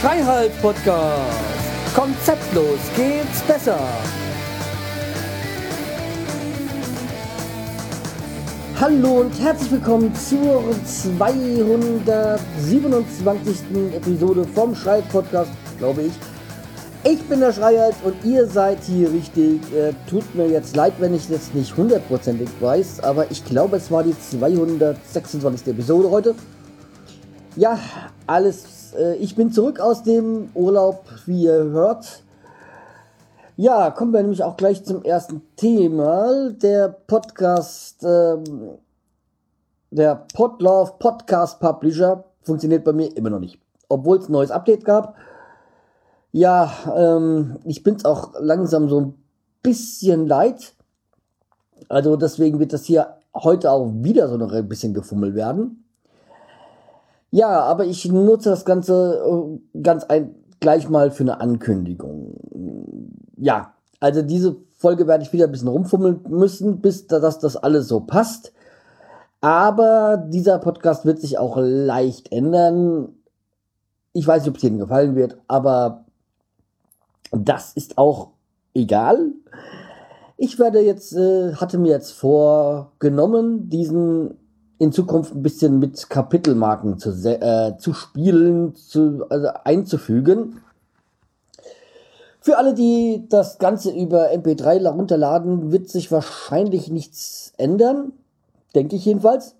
Freiheit Podcast. Konzeptlos geht's besser. Hallo und herzlich willkommen zur 227. Episode vom Schreit Podcast, glaube ich. Ich bin der Schreihals und ihr seid hier richtig. Äh, tut mir jetzt leid, wenn ich das nicht hundertprozentig weiß, aber ich glaube, es war die 226. Episode heute. Ja, alles. Äh, ich bin zurück aus dem Urlaub, wie ihr hört. Ja, kommen wir nämlich auch gleich zum ersten Thema. Der Podcast, ähm, der Podlove Podcast Publisher funktioniert bei mir immer noch nicht. Obwohl es ein neues Update gab. Ja, ähm, ich bin's auch langsam so ein bisschen leid. Also deswegen wird das hier heute auch wieder so noch ein bisschen gefummelt werden. Ja, aber ich nutze das Ganze äh, ganz ein, gleich mal für eine Ankündigung. Ja, also diese Folge werde ich wieder ein bisschen rumfummeln müssen, bis das, das alles so passt. Aber dieser Podcast wird sich auch leicht ändern. Ich weiß nicht, ob es Ihnen gefallen wird, aber das ist auch egal. Ich werde jetzt, äh, hatte mir jetzt vorgenommen, diesen in Zukunft ein bisschen mit Kapitelmarken zu, äh, zu spielen, zu, also einzufügen. Für alle, die das Ganze über MP3 runterladen, wird sich wahrscheinlich nichts ändern. Denke ich jedenfalls.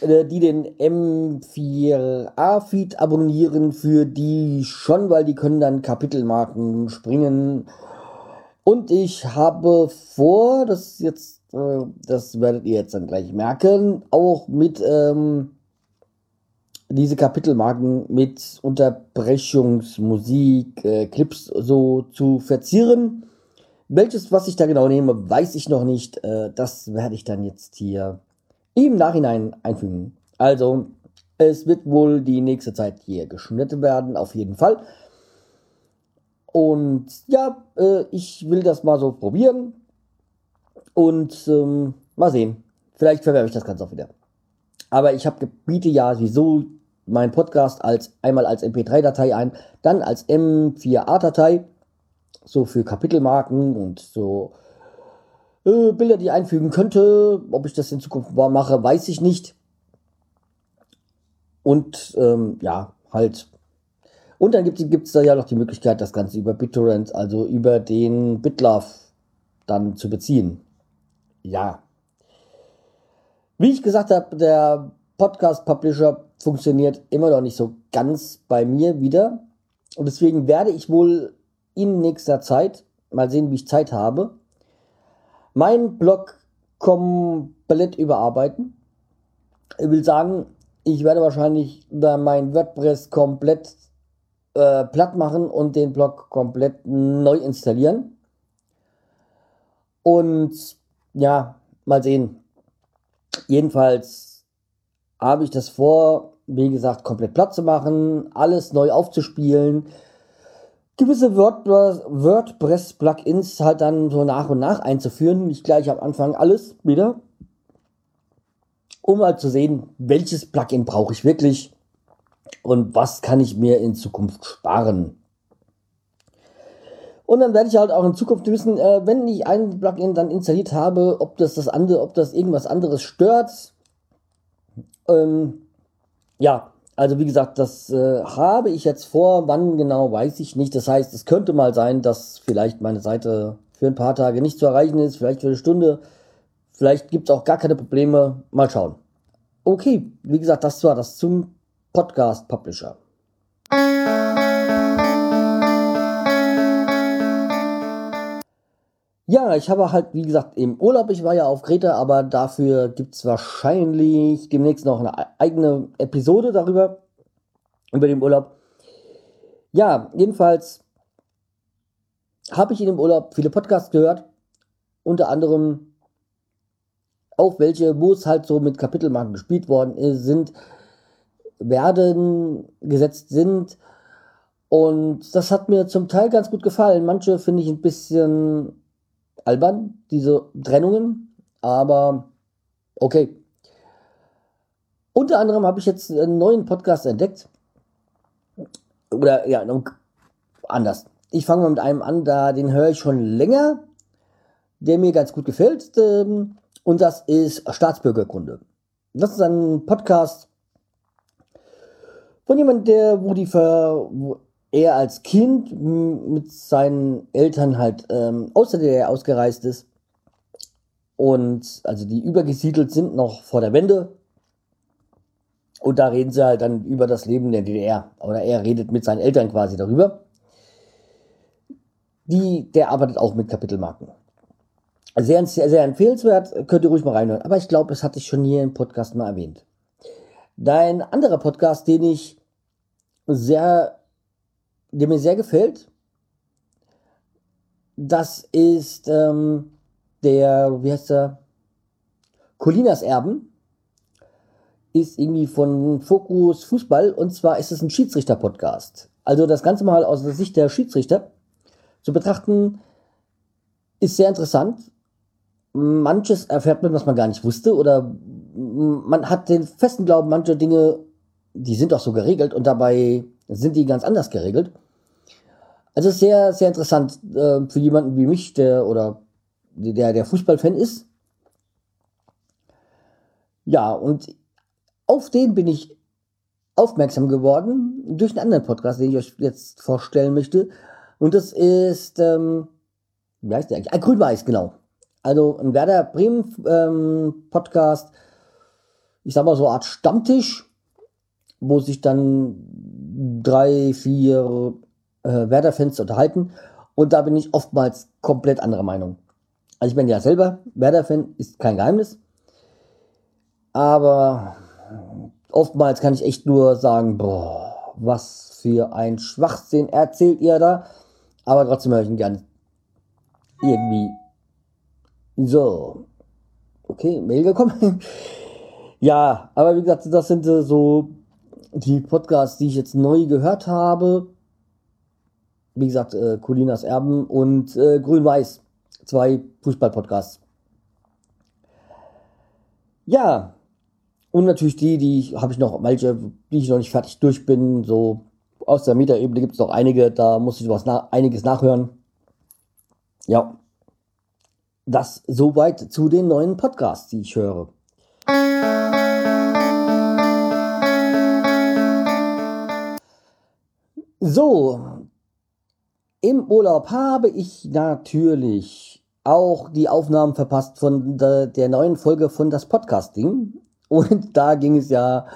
Äh, die den M4A-Feed abonnieren, für die schon, weil die können dann Kapitelmarken springen. Und ich habe vor, das jetzt, äh, das werdet ihr jetzt dann gleich merken, auch mit ähm, diese Kapitelmarken mit Unterbrechungsmusik, äh, Clips so zu verzieren. Welches, was ich da genau nehme, weiß ich noch nicht. Äh, das werde ich dann jetzt hier im Nachhinein einfügen. Also, es wird wohl die nächste Zeit hier geschnitten werden, auf jeden Fall. Und ja, äh, ich will das mal so probieren. Und ähm, mal sehen. Vielleicht verwerbe ich das Ganze auch wieder. Aber ich habe biete ja sowieso meinen Podcast als einmal als MP3-Datei ein, dann als M4A-Datei, so für Kapitelmarken und so äh, Bilder, die ich einfügen könnte. Ob ich das in Zukunft mache, weiß ich nicht. Und ähm, ja, halt. Und dann gibt es da ja noch die Möglichkeit, das Ganze über BitTorrent, also über den BitLove dann zu beziehen. Ja. Wie ich gesagt habe, der Podcast Publisher funktioniert immer noch nicht so ganz bei mir wieder. Und deswegen werde ich wohl in nächster Zeit, mal sehen, wie ich Zeit habe, mein Blog komplett überarbeiten. Ich will sagen, ich werde wahrscheinlich da mein WordPress komplett äh, platt machen und den Blog komplett neu installieren. Und ja, mal sehen. Jedenfalls habe ich das vor, wie gesagt, komplett platt zu machen, alles neu aufzuspielen, gewisse WordPress-Plugins halt dann so nach und nach einzuführen. Nicht gleich am Anfang alles wieder. Um halt zu sehen, welches Plugin brauche ich wirklich und was kann ich mir in Zukunft sparen. Und dann werde ich halt auch in Zukunft wissen, äh, wenn ich ein Plugin dann installiert habe, ob das das andere, ob das irgendwas anderes stört. Ähm, ja, also wie gesagt, das äh, habe ich jetzt vor. Wann genau, weiß ich nicht. Das heißt, es könnte mal sein, dass vielleicht meine Seite für ein paar Tage nicht zu erreichen ist, vielleicht für eine Stunde. Vielleicht gibt es auch gar keine Probleme. Mal schauen. Okay, wie gesagt, das war das zum Podcast Publisher. Ja, ich habe halt, wie gesagt, im Urlaub, ich war ja auf Kreta, aber dafür gibt es wahrscheinlich demnächst noch eine eigene Episode darüber, über den Urlaub. Ja, jedenfalls habe ich in dem Urlaub viele Podcasts gehört, unter anderem auch welche, wo es halt so mit Kapitelmarken gespielt worden sind, werden, gesetzt sind. Und das hat mir zum Teil ganz gut gefallen. Manche finde ich ein bisschen albern, diese Trennungen, aber okay. Unter anderem habe ich jetzt einen neuen Podcast entdeckt. Oder ja, anders. Ich fange mal mit einem an, da den höre ich schon länger, der mir ganz gut gefällt. Ähm, und das ist Staatsbürgerkunde. Das ist ein Podcast von jemand, der, wo die Ver, er als Kind mit seinen Eltern halt ähm, außer der ausgereist ist und also die übergesiedelt sind noch vor der Wende und da reden sie halt dann über das Leben der DDR oder er redet mit seinen Eltern quasi darüber. Die, der arbeitet auch mit Kapitelmarken. Sehr, sehr, sehr empfehlenswert, könnt ihr ruhig mal reinhören. Aber ich glaube, es hatte ich schon hier im Podcast mal erwähnt. Dein anderer Podcast, den ich sehr, der mir sehr gefällt, das ist ähm, der, wie heißt der? Colinas Erben. Ist irgendwie von Fokus Fußball und zwar ist es ein Schiedsrichter-Podcast. Also das Ganze mal aus der Sicht der Schiedsrichter zu betrachten, ist sehr interessant. Manches erfährt man, was man gar nicht wusste oder man hat den festen Glauben, manche Dinge, die sind auch so geregelt und dabei sind die ganz anders geregelt. Also sehr, sehr interessant äh, für jemanden wie mich, der oder der, der Fußballfan ist. Ja, und auf den bin ich aufmerksam geworden durch einen anderen Podcast, den ich euch jetzt vorstellen möchte. Und das ist, ähm, wie heißt der eigentlich? Ah, Grün-Weiß, genau. Also ein Werder Bremen ähm, Podcast, ich sag mal so eine Art Stammtisch, wo sich dann drei, vier äh, Werder-Fans unterhalten. Und da bin ich oftmals komplett anderer Meinung. Also ich bin ja selber Werder-Fan, ist kein Geheimnis. Aber oftmals kann ich echt nur sagen, boah, was für ein Schwachsinn erzählt ihr da. Aber trotzdem höre ich ihn gerne. Irgendwie. So. Okay, Mail gekommen. ja, aber wie gesagt, das sind äh, so die Podcasts, die ich jetzt neu gehört habe. Wie gesagt, äh, Colinas Erben und äh, Grün-Weiß zwei Fußball-Podcasts. Ja, und natürlich die, die habe ich noch, welche, die ich noch nicht fertig durch bin, so aus der Mieterebene gibt es noch einige, da muss ich was na einiges nachhören. Ja, das soweit zu den neuen Podcasts, die ich höre. So, im Urlaub habe ich natürlich auch die Aufnahmen verpasst von der, der neuen Folge von das Podcasting. Und da ging es ja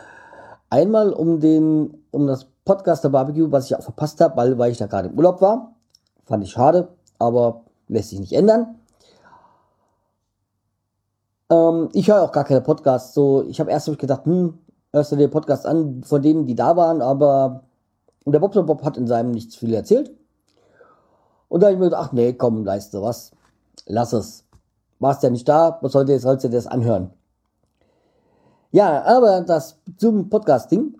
einmal um den, um das Podcaster Barbecue, was ich auch verpasst habe, weil, weil ich da gerade im Urlaub war. Fand ich schade, aber lässt sich nicht ändern. Ähm, ich höre auch gar keine Podcasts. So, ich habe erst hab ich gedacht, hm, hörst du dir Podcast an von denen, die da waren, aber der Bob Bob hat in seinem nichts viel erzählt. Und da habe ich mir gedacht, ach nee, komm, leiste was. Lass es. Warst ja nicht da, was sollte jetzt, sollst du das anhören? Ja, aber das zum Podcasting,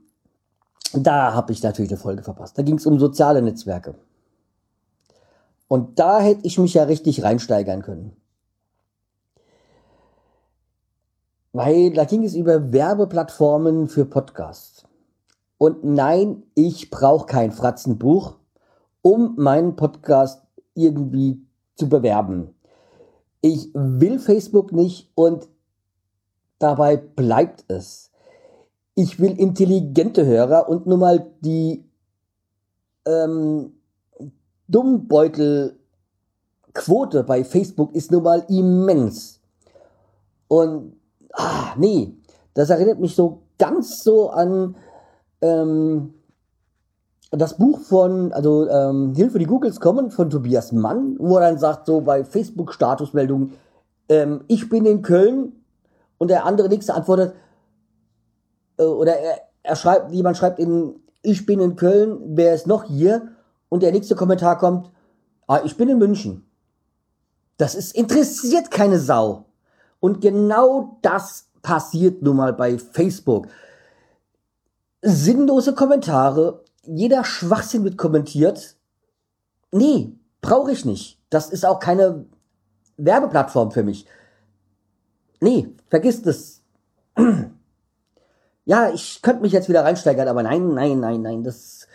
da habe ich natürlich eine Folge verpasst. Da ging es um soziale Netzwerke. Und da hätte ich mich ja richtig reinsteigern können. Weil da ging es über Werbeplattformen für Podcasts. Und nein, ich brauche kein Fratzenbuch um meinen Podcast irgendwie zu bewerben. Ich will Facebook nicht und dabei bleibt es. Ich will intelligente Hörer und nun mal die ähm, Dummbeutelquote bei Facebook ist nun mal immens. Und ah, nee, das erinnert mich so ganz so an ähm, das Buch von, also ähm, Hilfe, die Googles kommen, von Tobias Mann, wo er dann sagt, so bei Facebook-Statusmeldungen, ähm, ich bin in Köln und der andere nächste antwortet, äh, oder er, er schreibt, jemand schreibt in, ich bin in Köln, wer ist noch hier? Und der nächste Kommentar kommt, ah, ich bin in München. Das ist interessiert keine Sau. Und genau das passiert nun mal bei Facebook. Sinnlose Kommentare, jeder Schwachsinn wird kommentiert. Nee, brauche ich nicht. Das ist auch keine Werbeplattform für mich. Nee, vergiss das. ja, ich könnte mich jetzt wieder reinsteigern, aber nein, nein, nein, nein, das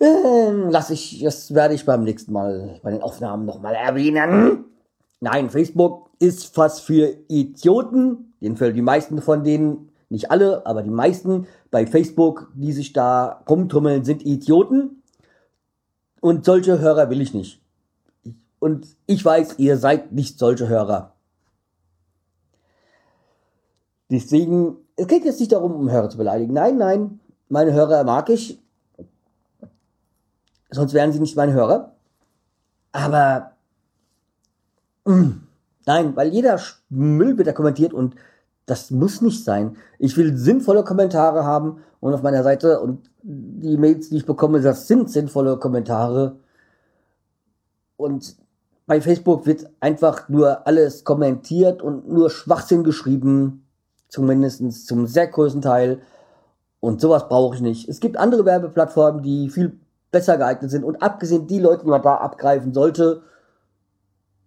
äh, lass ich, das werde ich beim nächsten Mal bei den Aufnahmen nochmal erwähnen. Nein, Facebook ist fast für Idioten, jedenfalls die meisten von denen, nicht alle, aber die meisten bei Facebook, die sich da rumtummeln, sind Idioten. Und solche Hörer will ich nicht. Und ich weiß, ihr seid nicht solche Hörer. Deswegen, es geht jetzt nicht darum, um Hörer zu beleidigen. Nein, nein, meine Hörer mag ich. Sonst wären sie nicht meine Hörer. Aber, mh, mm, nein, weil jeder Müll wird da kommentiert und das muss nicht sein. Ich will sinnvolle Kommentare haben und auf meiner Seite und die Mails, die ich bekomme, das sind sinnvolle Kommentare. Und bei Facebook wird einfach nur alles kommentiert und nur Schwachsinn geschrieben zumindest zum sehr größten Teil. Und sowas brauche ich nicht. Es gibt andere Werbeplattformen, die viel besser geeignet sind. Und abgesehen die Leute, die man da abgreifen sollte,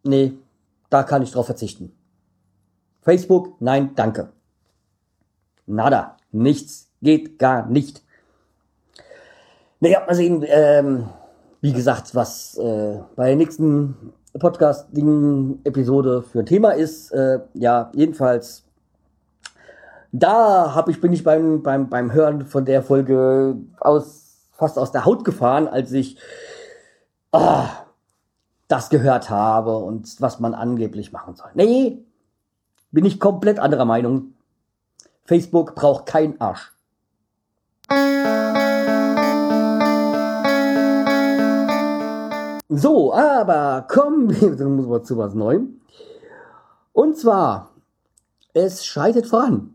nee, da kann ich drauf verzichten. Facebook, nein, danke. Nada, nichts, geht gar nicht. Naja, mal sehen, ähm, wie gesagt, was äh, bei der nächsten Podcast-Episode für ein Thema ist. Äh, ja, jedenfalls da hab ich, bin ich beim, beim, beim Hören von der Folge aus, fast aus der Haut gefahren, als ich ah, das gehört habe und was man angeblich machen soll. Nee, bin ich komplett anderer Meinung. Facebook braucht kein Arsch. So, aber kommen wir zu was Neuem. Und zwar, es schreitet voran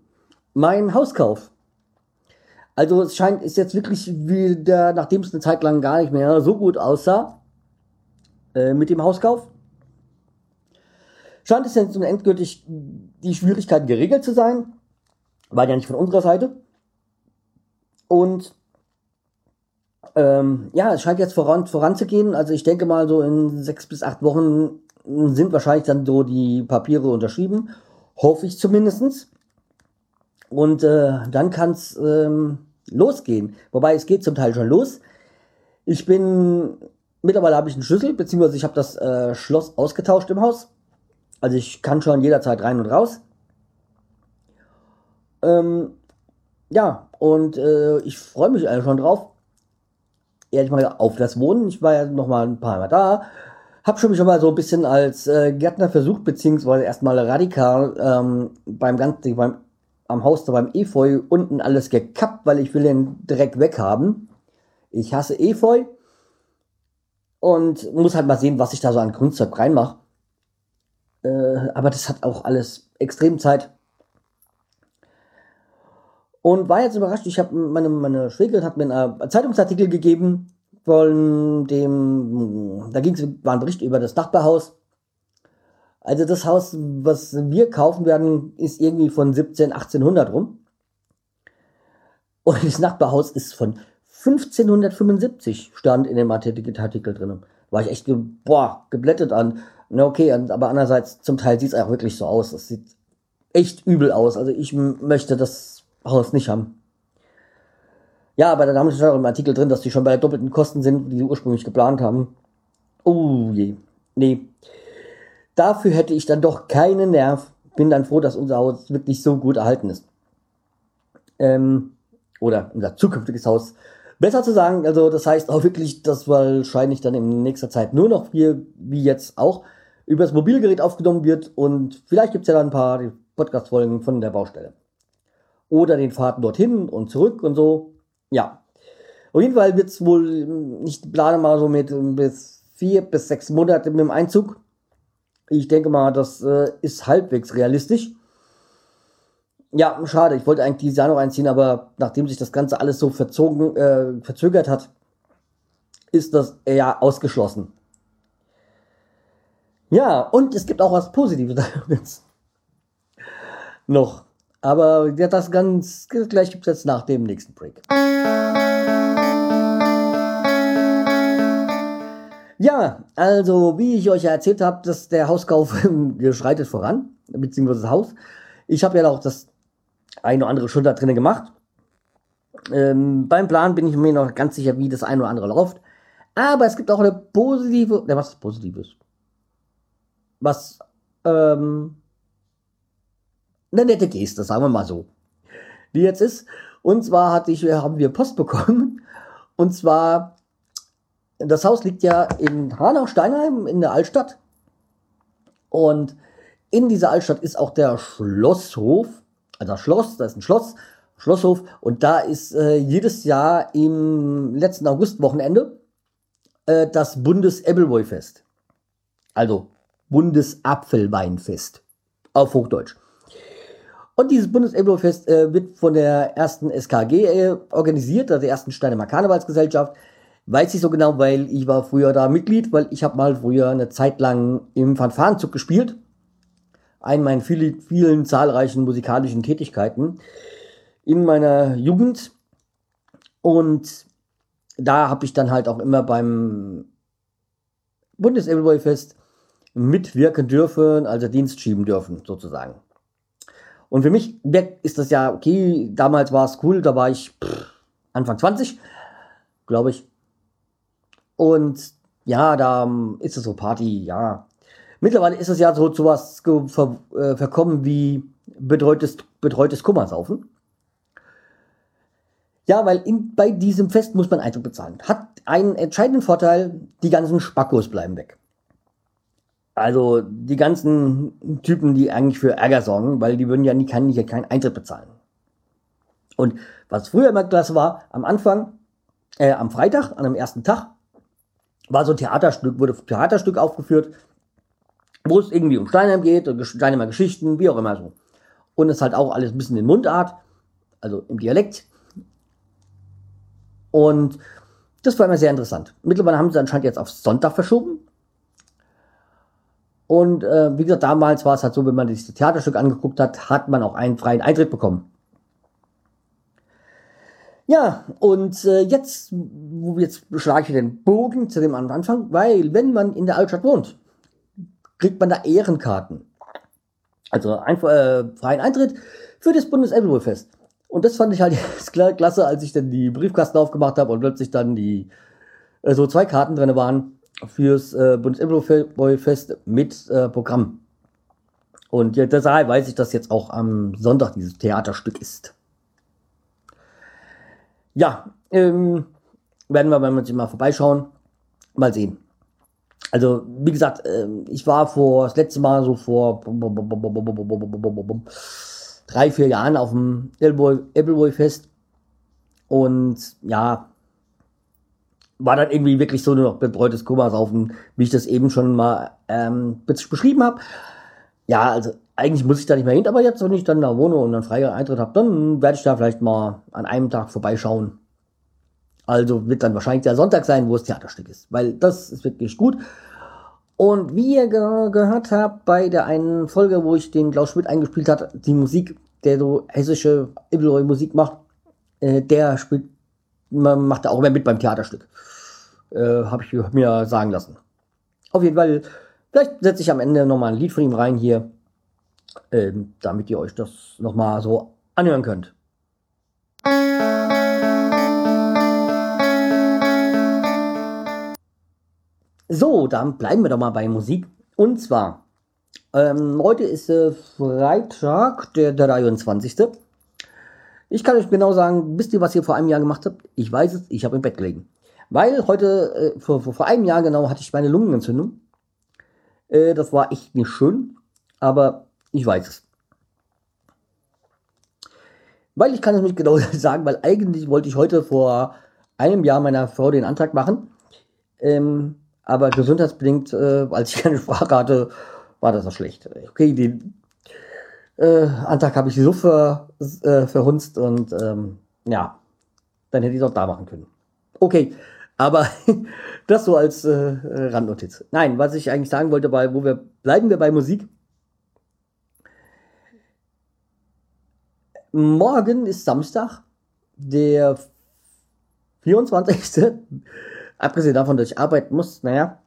mein Hauskauf. Also es scheint, ist jetzt wirklich wieder, nachdem es eine Zeit lang gar nicht mehr so gut aussah, äh, mit dem Hauskauf, scheint es jetzt nun endgültig die Schwierigkeiten geregelt zu sein. War ja nicht von unserer Seite. Und ähm, ja, es scheint jetzt voran, voranzugehen. Also ich denke mal, so in sechs bis acht Wochen sind wahrscheinlich dann so die Papiere unterschrieben. Hoffe ich zumindestens und äh, dann kann es ähm, losgehen. Wobei es geht zum Teil schon los. Ich bin mittlerweile habe ich einen Schlüssel, beziehungsweise ich habe das äh, Schloss ausgetauscht im Haus. Also ich kann schon jederzeit rein und raus. Ähm, ja, und äh, ich freue mich schon drauf. Ehrlich mal auf das Wohnen. Ich war ja noch mal ein paar Mal da. Hab schon mich schon mal so ein bisschen als äh, Gärtner versucht, beziehungsweise erstmal radikal ähm, beim ganzen, beim am Haus da beim Efeu unten alles gekappt, weil ich will den Dreck weghaben. Ich hasse Efeu und muss halt mal sehen, was ich da so an Grundzeug reinmache. Äh, aber das hat auch alles extrem Zeit. Und war jetzt überrascht, ich habe meine, meine Schwägerin hat mir einen Zeitungsartikel gegeben von dem, da ging es, war ein Bericht über das Nachbarhaus also das Haus, was wir kaufen werden, ist irgendwie von 17, 1800 rum. Und das Nachbarhaus ist von 1575, stand in dem Artikel drin. War ich echt, boah, geblättet an. Na okay, aber andererseits, zum Teil sieht es auch wirklich so aus. Es sieht echt übel aus. Also ich möchte das Haus nicht haben. Ja, aber dann haben sie schon im Artikel drin, dass die schon bei doppelten Kosten sind, die sie ursprünglich geplant haben. Oh je. Nee. Dafür hätte ich dann doch keinen Nerv. Bin dann froh, dass unser Haus wirklich so gut erhalten ist. Ähm, oder unser zukünftiges Haus. Besser zu sagen, also das heißt auch wirklich, dass wahrscheinlich dann in nächster Zeit nur noch hier, wie jetzt auch, über das Mobilgerät aufgenommen wird und vielleicht gibt's ja dann ein paar Podcast-Folgen von der Baustelle. Oder den Fahrten dorthin und zurück und so. Ja. Auf jeden Fall wird's wohl, ich plane mal so mit bis vier bis sechs Monate mit dem Einzug. Ich denke mal, das äh, ist halbwegs realistisch. Ja, schade. Ich wollte eigentlich dieses Jahr noch einziehen, aber nachdem sich das Ganze alles so verzogen, äh, verzögert hat, ist das eher ausgeschlossen. Ja, und es gibt auch was Positives noch. Aber ja, das ganz gleich gibt es jetzt nach dem nächsten Break. Ja, also wie ich euch ja erzählt habe, dass der Hauskauf schreitet voran, beziehungsweise das Haus. Ich habe ja auch das eine oder andere schon da drinnen gemacht. Ähm, beim Plan bin ich mir noch ganz sicher, wie das eine oder andere läuft. Aber es gibt auch eine positive, ja, was ist Positives? Was, ähm, eine nette Geste, sagen wir mal so. Die jetzt ist. Und zwar hatte ich, haben wir Post bekommen. Und zwar, das Haus liegt ja in Hanau-Steinheim in der Altstadt. Und in dieser Altstadt ist auch der Schlosshof. Also das Schloss, da ist ein Schloss, Schlosshof. Und da ist äh, jedes Jahr im letzten Augustwochenende äh, das Bundes-Ebbelwoi-Fest. Also Bundesapfelweinfest. Auf Hochdeutsch. Und dieses Bundes-Ebbelwoi-Fest äh, wird von der ersten SKG äh, organisiert, also der ersten Steinemer Karnevalsgesellschaft. Weiß ich so genau, weil ich war früher da Mitglied, weil ich habe mal früher eine Zeit lang im Fanfarenzug gespielt. Einen meiner vielen, vielen zahlreichen musikalischen Tätigkeiten in meiner Jugend. Und da habe ich dann halt auch immer beim bundes fest mitwirken dürfen, also Dienst schieben dürfen, sozusagen. Und für mich ist das ja okay, damals war es cool, da war ich pff, Anfang 20, glaube ich. Und ja, da ist es so Party, ja. Mittlerweile ist es ja so zu was ver, äh, verkommen wie betreutes, betreutes Kummersaufen. Ja, weil in, bei diesem Fest muss man Eintritt bezahlen. Hat einen entscheidenden Vorteil, die ganzen Spackos bleiben weg. Also die ganzen Typen, die eigentlich für Ärger sorgen, weil die würden ja nie keinen, hier keinen Eintritt bezahlen. Und was früher immer klasse war, am Anfang, äh, am Freitag, an dem ersten Tag, war so ein Theaterstück, wurde ein Theaterstück aufgeführt, wo es irgendwie um Steinheim geht, Steinheimer Geschichten, wie auch immer so. Und es halt auch alles ein bisschen in Mundart, also im Dialekt. Und das war immer sehr interessant. Mittlerweile haben sie anscheinend jetzt auf Sonntag verschoben. Und äh, wie gesagt, damals war es halt so, wenn man sich das Theaterstück angeguckt hat, hat man auch einen freien Eintritt bekommen. Ja, und äh, jetzt, jetzt schlage ich den Bogen zu dem Anfang, weil wenn man in der Altstadt wohnt, kriegt man da Ehrenkarten. Also ein äh, freien Eintritt für das Bundes-Ebbelwohlfest. Und das fand ich halt klasse, als ich dann die Briefkasten aufgemacht habe und plötzlich dann die äh, so zwei Karten drin waren fürs äh, Bundes-Fest mit äh, Programm. Und ja, deshalb weiß ich, dass jetzt auch am Sonntag dieses Theaterstück ist. Ja, ähm, werden wir beim mal vorbeischauen. Mal sehen. Also, wie gesagt, äh, ich war vor, das letzte Mal so vor drei, vier Jahren auf dem Appleboy-Fest. Und ja, war dann irgendwie wirklich so nur noch betreutes Kummersaufen, wie ich das eben schon mal ähm, beschrieben habe. Ja, also eigentlich muss ich da nicht mehr hin, aber jetzt, wenn ich dann da wohne und einen freien Eintritt habe, dann werde ich da vielleicht mal an einem Tag vorbeischauen. Also wird dann wahrscheinlich der Sonntag sein, wo das Theaterstück ist, weil das ist wirklich gut. Und wie ihr ge gehört habt bei der einen Folge, wo ich den Klaus Schmidt eingespielt hat, die Musik, der so hessische Ibelroy Musik macht, äh, der spielt, macht auch immer mit beim Theaterstück. Äh, Habe ich mir sagen lassen. Auf jeden Fall, vielleicht setze ich am Ende nochmal ein Lied von ihm rein hier, äh, damit ihr euch das nochmal so anhören könnt. So, dann bleiben wir doch mal bei Musik. Und zwar, ähm, heute ist äh, Freitag, der 23. Ich kann euch genau sagen, wisst ihr, was ihr vor einem Jahr gemacht habt? Ich weiß es, ich habe im Bett gelegen. Weil heute, äh, vor, vor, einem Jahr genau, hatte ich meine Lungenentzündung. Äh, das war echt nicht schön, aber ich weiß es. Weil ich kann es nicht genau sagen, weil eigentlich wollte ich heute vor einem Jahr meiner Frau den Antrag machen. Ähm, aber gesundheitsbedingt, äh, als ich keine Sprache hatte, war das auch schlecht. Okay, den äh, Antrag habe ich so ver, äh, verhunzt und ähm, ja, dann hätte ich es auch da machen können. Okay, aber das so als äh, Randnotiz. Nein, was ich eigentlich sagen wollte, bei, wo wir bleiben wir bei Musik. Morgen ist Samstag, der 24. Abgesehen davon, dass ich arbeiten muss, naja,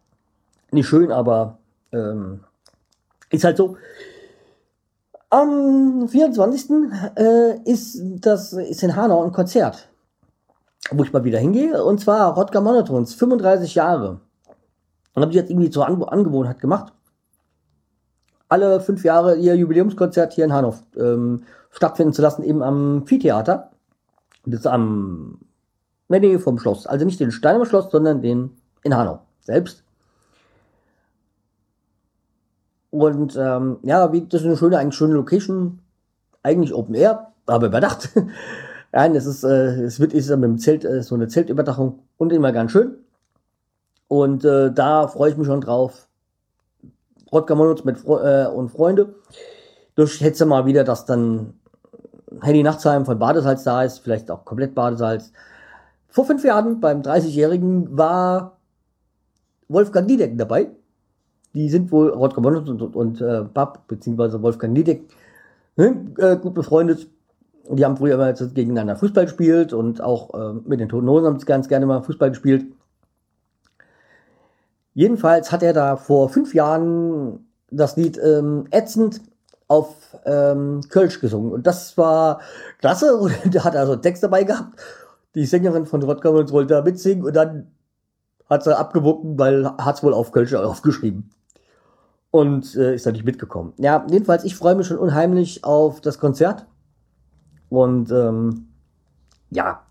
Nicht schön, aber ähm, ist halt so. Am 24. Äh, ist das ist in Hanau ein Konzert, wo ich mal wieder hingehe. Und zwar Rodger Monotons, 35 Jahre. Und habe ich jetzt irgendwie zur An Angewohnheit gemacht, alle fünf Jahre ihr Jubiläumskonzert hier in Hanau ähm, stattfinden zu lassen, eben am Viehtheater. Das ist am der Nähe vom Schloss. Also nicht den Steinemer Schloss, sondern den in Hanau selbst. Und ähm, ja, das ist eine schöne, eigentlich schöne Location. Eigentlich Open Air, aber überdacht. Nein, es ist, äh, es wird ist mit dem Zelt, äh, so eine Zeltüberdachung und immer ganz schön. Und äh, da freue ich mich schon drauf. Rodger mit Fre äh, und Freunde. Du schätze mal wieder, dass dann Henny Nachtsheim von Badesalz da ist, vielleicht auch komplett Badesalz. Vor fünf Jahren, beim 30-Jährigen, war Wolfgang Niedeck dabei. Die sind wohl Rodger Monat und, und, und äh, Bab, beziehungsweise Wolfgang Niedeck, ne, äh, gut befreundet. Die haben früher immer gegeneinander Fußball gespielt und auch äh, mit den Toten Hosen haben sie ganz gerne mal Fußball gespielt. Jedenfalls hat er da vor fünf Jahren das Lied ähm, Ätzend auf ähm, Kölsch gesungen. Und das war klasse. Und da hat er also einen Text dabei gehabt. Die Sängerin von Rottgau wollte da mitsingen und dann hat sie abgewunken, weil hat es wohl auf Kölsch aufgeschrieben. Und äh, ist da nicht mitgekommen. Ja, jedenfalls, ich freue mich schon unheimlich auf das Konzert. Und ähm, ja,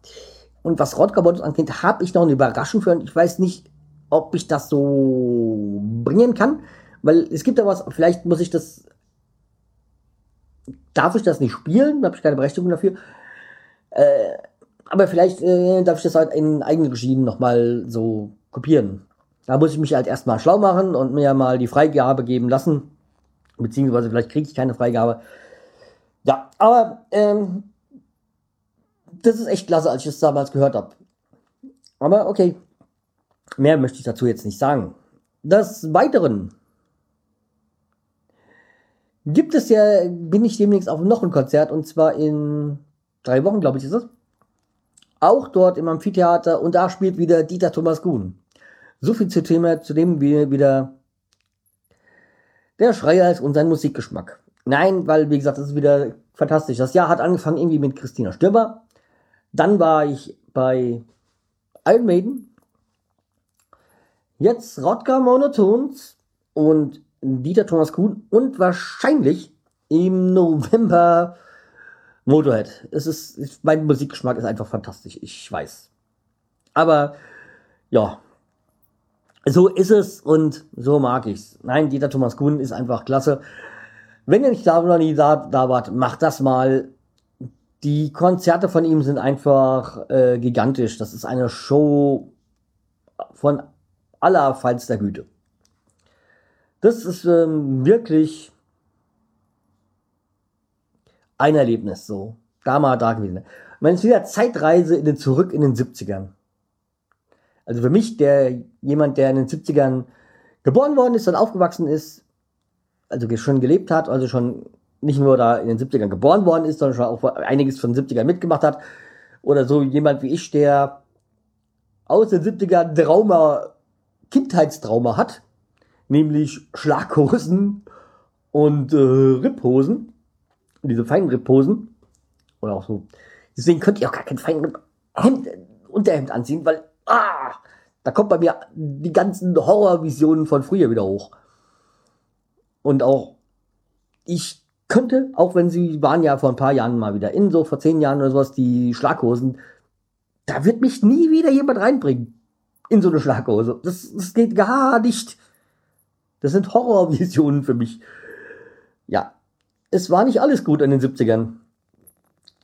und was Rottgau angeht, habe ich noch eine Überraschung für. Ich weiß nicht, ob ich das so bringen kann, weil es gibt da was, vielleicht muss ich das darf ich das nicht spielen, habe ich keine Berechtigung dafür. Äh, aber vielleicht äh, darf ich das halt in eigenen Regien nochmal so kopieren. Da muss ich mich halt erstmal schlau machen und mir mal die Freigabe geben lassen. Beziehungsweise vielleicht kriege ich keine Freigabe. Ja, aber ähm, das ist echt klasse, als ich das damals gehört habe. Aber okay, mehr möchte ich dazu jetzt nicht sagen. Des Weiteren gibt es ja, bin ich demnächst auf noch ein Konzert und zwar in drei Wochen, glaube ich, ist es. Auch dort im Amphitheater und da spielt wieder Dieter Thomas Kuhn. So viel zu Thema, zu dem wie wieder der Schreier und sein Musikgeschmack. Nein, weil, wie gesagt, das ist wieder fantastisch. Das Jahr hat angefangen irgendwie mit Christina Stürmer. Dann war ich bei Iron Maiden. Jetzt Rodger Monotones und Dieter Thomas Kuhn und wahrscheinlich im November Motorhead. Es ist, mein Musikgeschmack ist einfach fantastisch, ich weiß. Aber, ja. So ist es und so mag ich's. Nein, Dieter Thomas Kuhn ist einfach klasse. Wenn ihr nicht da noch nie da, da wart, macht das mal. Die Konzerte von ihm sind einfach äh, gigantisch. Das ist eine Show von allerfeinster Güte. Das ist ähm, wirklich ein Erlebnis so. Da mal da gewesen. Man ist wieder Zeitreise in den, zurück in den 70ern. Also für mich, der jemand, der in den 70ern geboren worden ist und aufgewachsen ist, also schon gelebt hat, also schon nicht nur da in den 70ern geboren worden ist, sondern schon auch einiges von den 70ern mitgemacht hat. Oder so jemand wie ich, der aus den 70ern Trauma, Kindheitstrauma hat nämlich Schlaghosen und äh, Ripphosen. Diese feinen Ripphosen. Oder auch so. Deswegen könnt ihr auch gar kein feines Hemd, Unterhemd anziehen, weil, ah, da kommt bei mir die ganzen Horrorvisionen von früher wieder hoch. Und auch, ich könnte, auch wenn sie waren ja vor ein paar Jahren mal wieder in, so vor zehn Jahren oder sowas, die Schlaghosen, da wird mich nie wieder jemand reinbringen in so eine Schlaghose. Das, das geht gar nicht. Das sind Horrorvisionen für mich. Ja, es war nicht alles gut in den 70ern.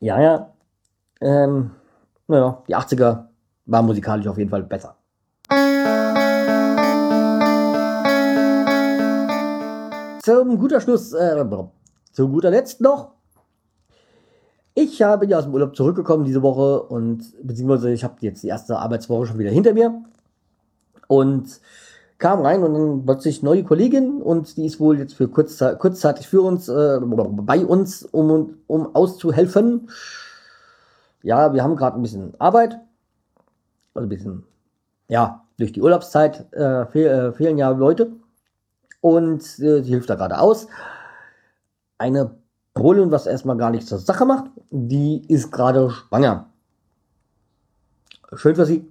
Ja, ja. Ähm, naja, die 80er war musikalisch auf jeden Fall besser. Zum guter Schluss, äh, zu guter Letzt noch. Ich habe ja aus dem Urlaub zurückgekommen diese Woche und beziehungsweise ich habe jetzt die erste Arbeitswoche schon wieder hinter mir. Und kam rein und dann plötzlich neue Kollegin und die ist wohl jetzt für kurzzeit, kurzzeitig für uns, äh, bei uns, um, um auszuhelfen. Ja, wir haben gerade ein bisschen Arbeit. Also ein bisschen, ja, durch die Urlaubszeit äh, fehl, äh, fehlen ja Leute und äh, sie hilft da gerade aus. Eine Polin, was erstmal gar nichts zur Sache macht, die ist gerade schwanger. Schön für sie.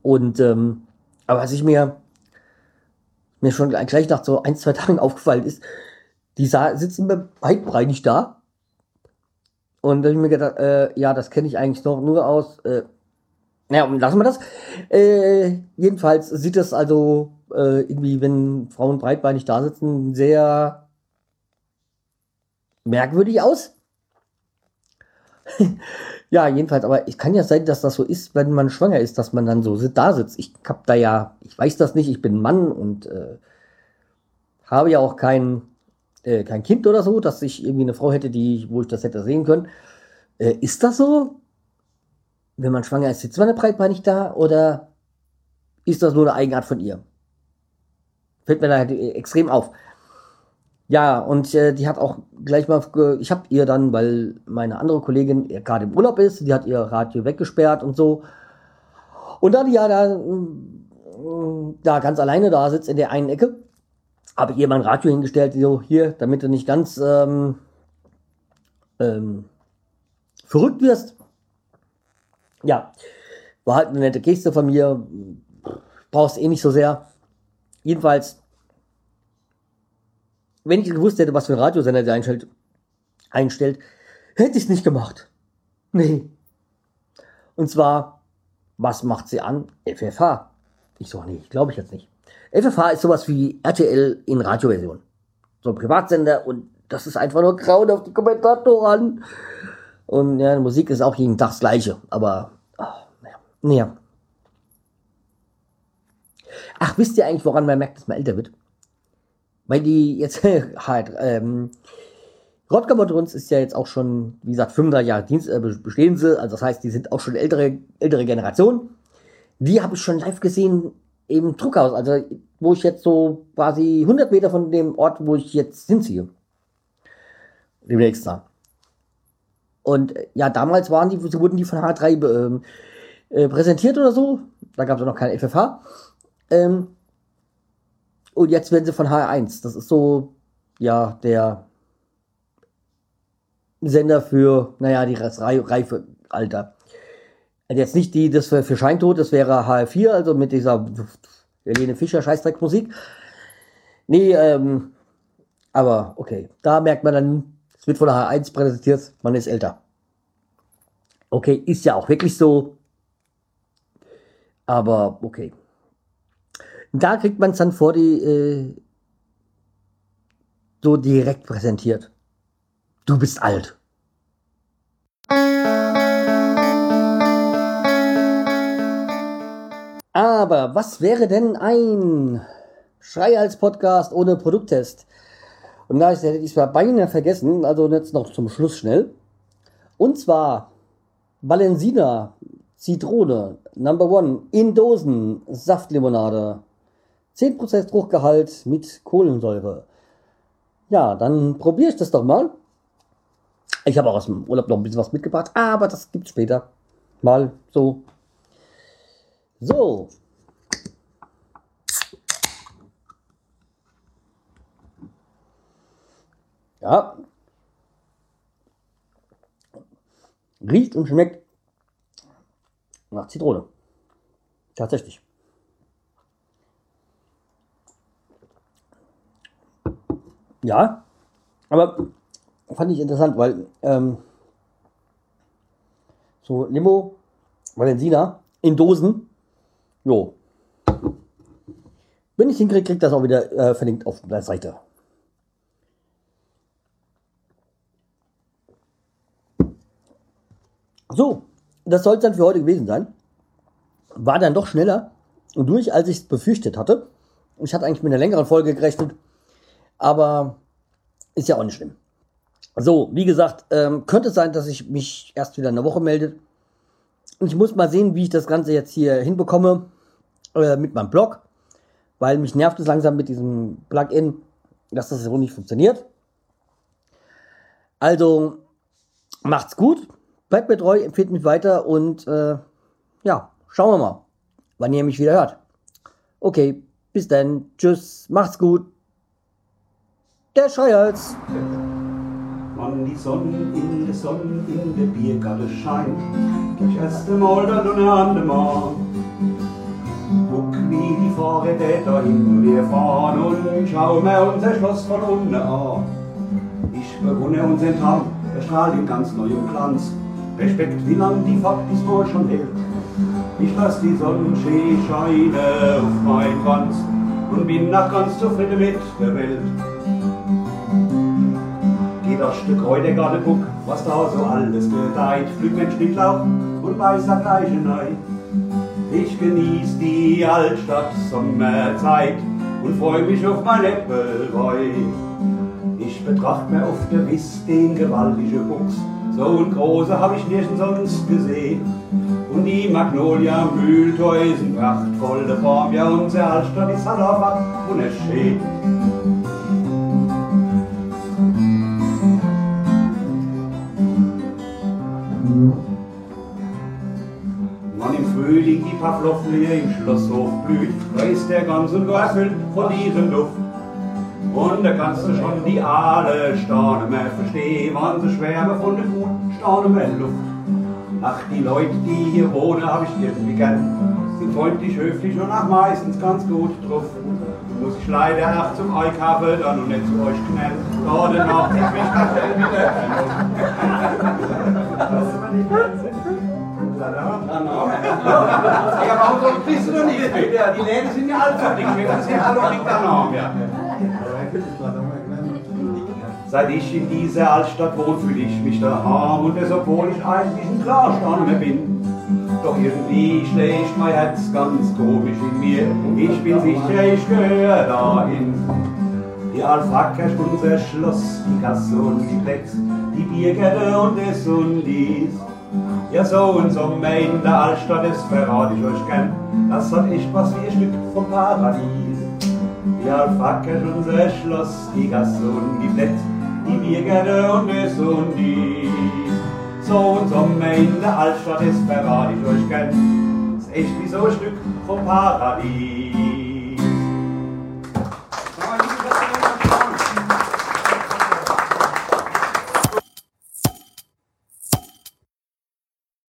Und ähm, aber was ich mir mir schon gleich nach so ein, zwei Tagen aufgefallen ist, die sitzen breitbreinig da. Und da habe ich mir gedacht, äh, ja, das kenne ich eigentlich noch nur aus. Äh, naja, lassen wir das. Äh, jedenfalls sieht es also äh, irgendwie, wenn Frauen breitbeinig da sitzen, sehr merkwürdig aus. ja, jedenfalls, aber es kann ja sein, dass das so ist, wenn man schwanger ist, dass man dann so da sitzt. Ich hab da ja, ich weiß das nicht, ich bin Mann und äh, habe ja auch kein, äh, kein Kind oder so, dass ich irgendwie eine Frau hätte, die, wo ich das hätte sehen können. Äh, ist das so? Wenn man schwanger ist, sitzt man breitbeinig da oder ist das nur eine Eigenart von ihr? Fällt mir da halt extrem auf. Ja, und äh, die hat auch gleich mal, ich habe ihr dann, weil meine andere Kollegin gerade im Urlaub ist, die hat ihr Radio weggesperrt und so. Und da die ja da, mm, da ganz alleine da sitzt in der einen Ecke, habe ich ihr mein Radio hingestellt, so hier, damit du nicht ganz ähm, ähm, verrückt wirst. Ja, war halt eine nette Geste von mir, brauchst eh nicht so sehr. Jedenfalls wenn ich gewusst hätte, was für ein Radiosender der einstellt, einstellt hätte ich es nicht gemacht. Nee. Und zwar, was macht sie an? FFH. Ich so, nee, glaube ich jetzt nicht. FFH ist sowas wie RTL in Radioversion. So ein Privatsender und das ist einfach nur Grauen auf die Kommentatoren. Und ja, Musik ist auch jeden Tag das gleiche, aber, naja. naja. Ach, wisst ihr eigentlich, woran man merkt, dass man älter wird? Weil die jetzt halt, ähm, Rottgau-Motorons ist ja jetzt auch schon, wie gesagt, 35 Jahre Dienst, äh, bestehen sie, also das heißt, die sind auch schon ältere, ältere Generation. Die habe ich schon live gesehen im Druckhaus, also wo ich jetzt so quasi 100 Meter von dem Ort, wo ich jetzt hinziehe. Demnächst da. Und äh, ja, damals waren die, wurden die von H3 äh, präsentiert oder so. Da gab es noch kein FFH. Ähm, und jetzt werden sie von HR1. Das ist so, ja, der Sender für, naja, die reife Alter. Also jetzt nicht die, das für, Scheintod, das wäre HR4, also mit dieser Helene Fischer Scheißdreckmusik. Nee, ähm, aber okay. Da merkt man dann, es wird von der H1 präsentiert, man ist älter. Okay, ist ja auch wirklich so. Aber okay. Da kriegt man es dann vor die äh, so direkt präsentiert. Du bist alt. Aber was wäre denn ein Schrei als Podcast ohne Produkttest? Und da hätte ich es beinahe vergessen, also jetzt noch zum Schluss schnell. Und zwar Valensina Zitrone Number One in Dosen Saftlimonade 10% Fruchtgehalt mit Kohlensäure. Ja, dann probiere ich das doch mal. Ich habe auch aus dem Urlaub noch ein bisschen was mitgebracht, aber das gibt's später. Mal so. So. Ja. Riecht und schmeckt nach Zitrone. Tatsächlich. Ja, aber fand ich interessant, weil ähm, so Limo, Valensina in Dosen, jo. Wenn ich hinkriege, kriegt das auch wieder äh, verlinkt auf der Seite. So, das soll es dann für heute gewesen sein. War dann doch schneller und durch, als ich es befürchtet hatte. Ich hatte eigentlich mit einer längeren Folge gerechnet. Aber ist ja auch nicht schlimm. So, wie gesagt, ähm, könnte sein, dass ich mich erst wieder eine Woche melde. Und ich muss mal sehen, wie ich das Ganze jetzt hier hinbekomme äh, mit meinem Blog, weil mich nervt es langsam mit diesem Plugin, dass das so nicht funktioniert. Also macht's gut, bleibt mir treu, empfehlt mich weiter und äh, ja, schauen wir mal, wann ihr mich wieder hört. Okay, bis dann. Tschüss, macht's gut. Der Schreihals. Wann die Sonne in der Sonne in der Biergarten scheint, das erste Mal der Lunge an dem. Guck, wie die Fahrräder dahin wir fahren und schau mir unser Schloss von unten an. Ich bewundere unseren Tag, er strahlt in ganz neuem Glanz. Respekt, wie lang die Fahrt diesmal schon hält. Ich lass die Sonnenscheine auf mein Kranz und bin nach ganz zufrieden mit der Welt. Das Stück heute gerade guck, was da so alles gedeiht. Pflück mit Schnittlauch und weißer Gleichenei. Ich genieß die Altstadt Sommerzeit und freu mich auf mein Äppelwein. Ich betracht mir auf der Wiss den gewaltigen Buchs, so ein großer hab ich nirgends sonst gesehen. Und die Magnolia Mühltäusen, prachtvolle Form, ja unsere Altstadt ist halt einfach wunderschön. Frühling die Pavlovlie im Schlosshof blüht, da ist der ganz und gar erfüllt von diesem Duft. Und da kannst du schon die alle Sterne mehr verstehen, wann sie schwärmen von der guten Sterne mehr Luft. Ach, die Leute, die hier wohnen, hab ich irgendwie gern. Sind freundlich, höflich und auch meistens ganz gut drauf. Muss ich leider auch zum Einkaufen dann und nicht zu euch knallen. Da danach zieht mich das wieder. Ja, warum soll ich wissen und nicht? Die Läden sind ja allzu dick, wir sie ja alle nicht danach. Ja. Seit ich in dieser Altstadt wohne, fühle ich mich daheim und das, obwohl ich eigentlich ein Klarstander bin. Doch irgendwie schlägt mein Herz ganz komisch in mir. Ich bin sicher, ich gehöre dahin. Die ist unser Schloss, die Gasse und die Plätze, die Bierkette und das und dies. Ja, so ein Sommer in der Altstadt, das verrate ich euch gern. Das hat echt was wie ein Stück vom Paradies. Die Alfaka ist unser Schloss, die Gasse und die Plätze, die Bierkette und das und dies. So ein Sommer in der Altstadt, das verrate ich euch gern. Ist echt wie so ein Stück vom Paradies.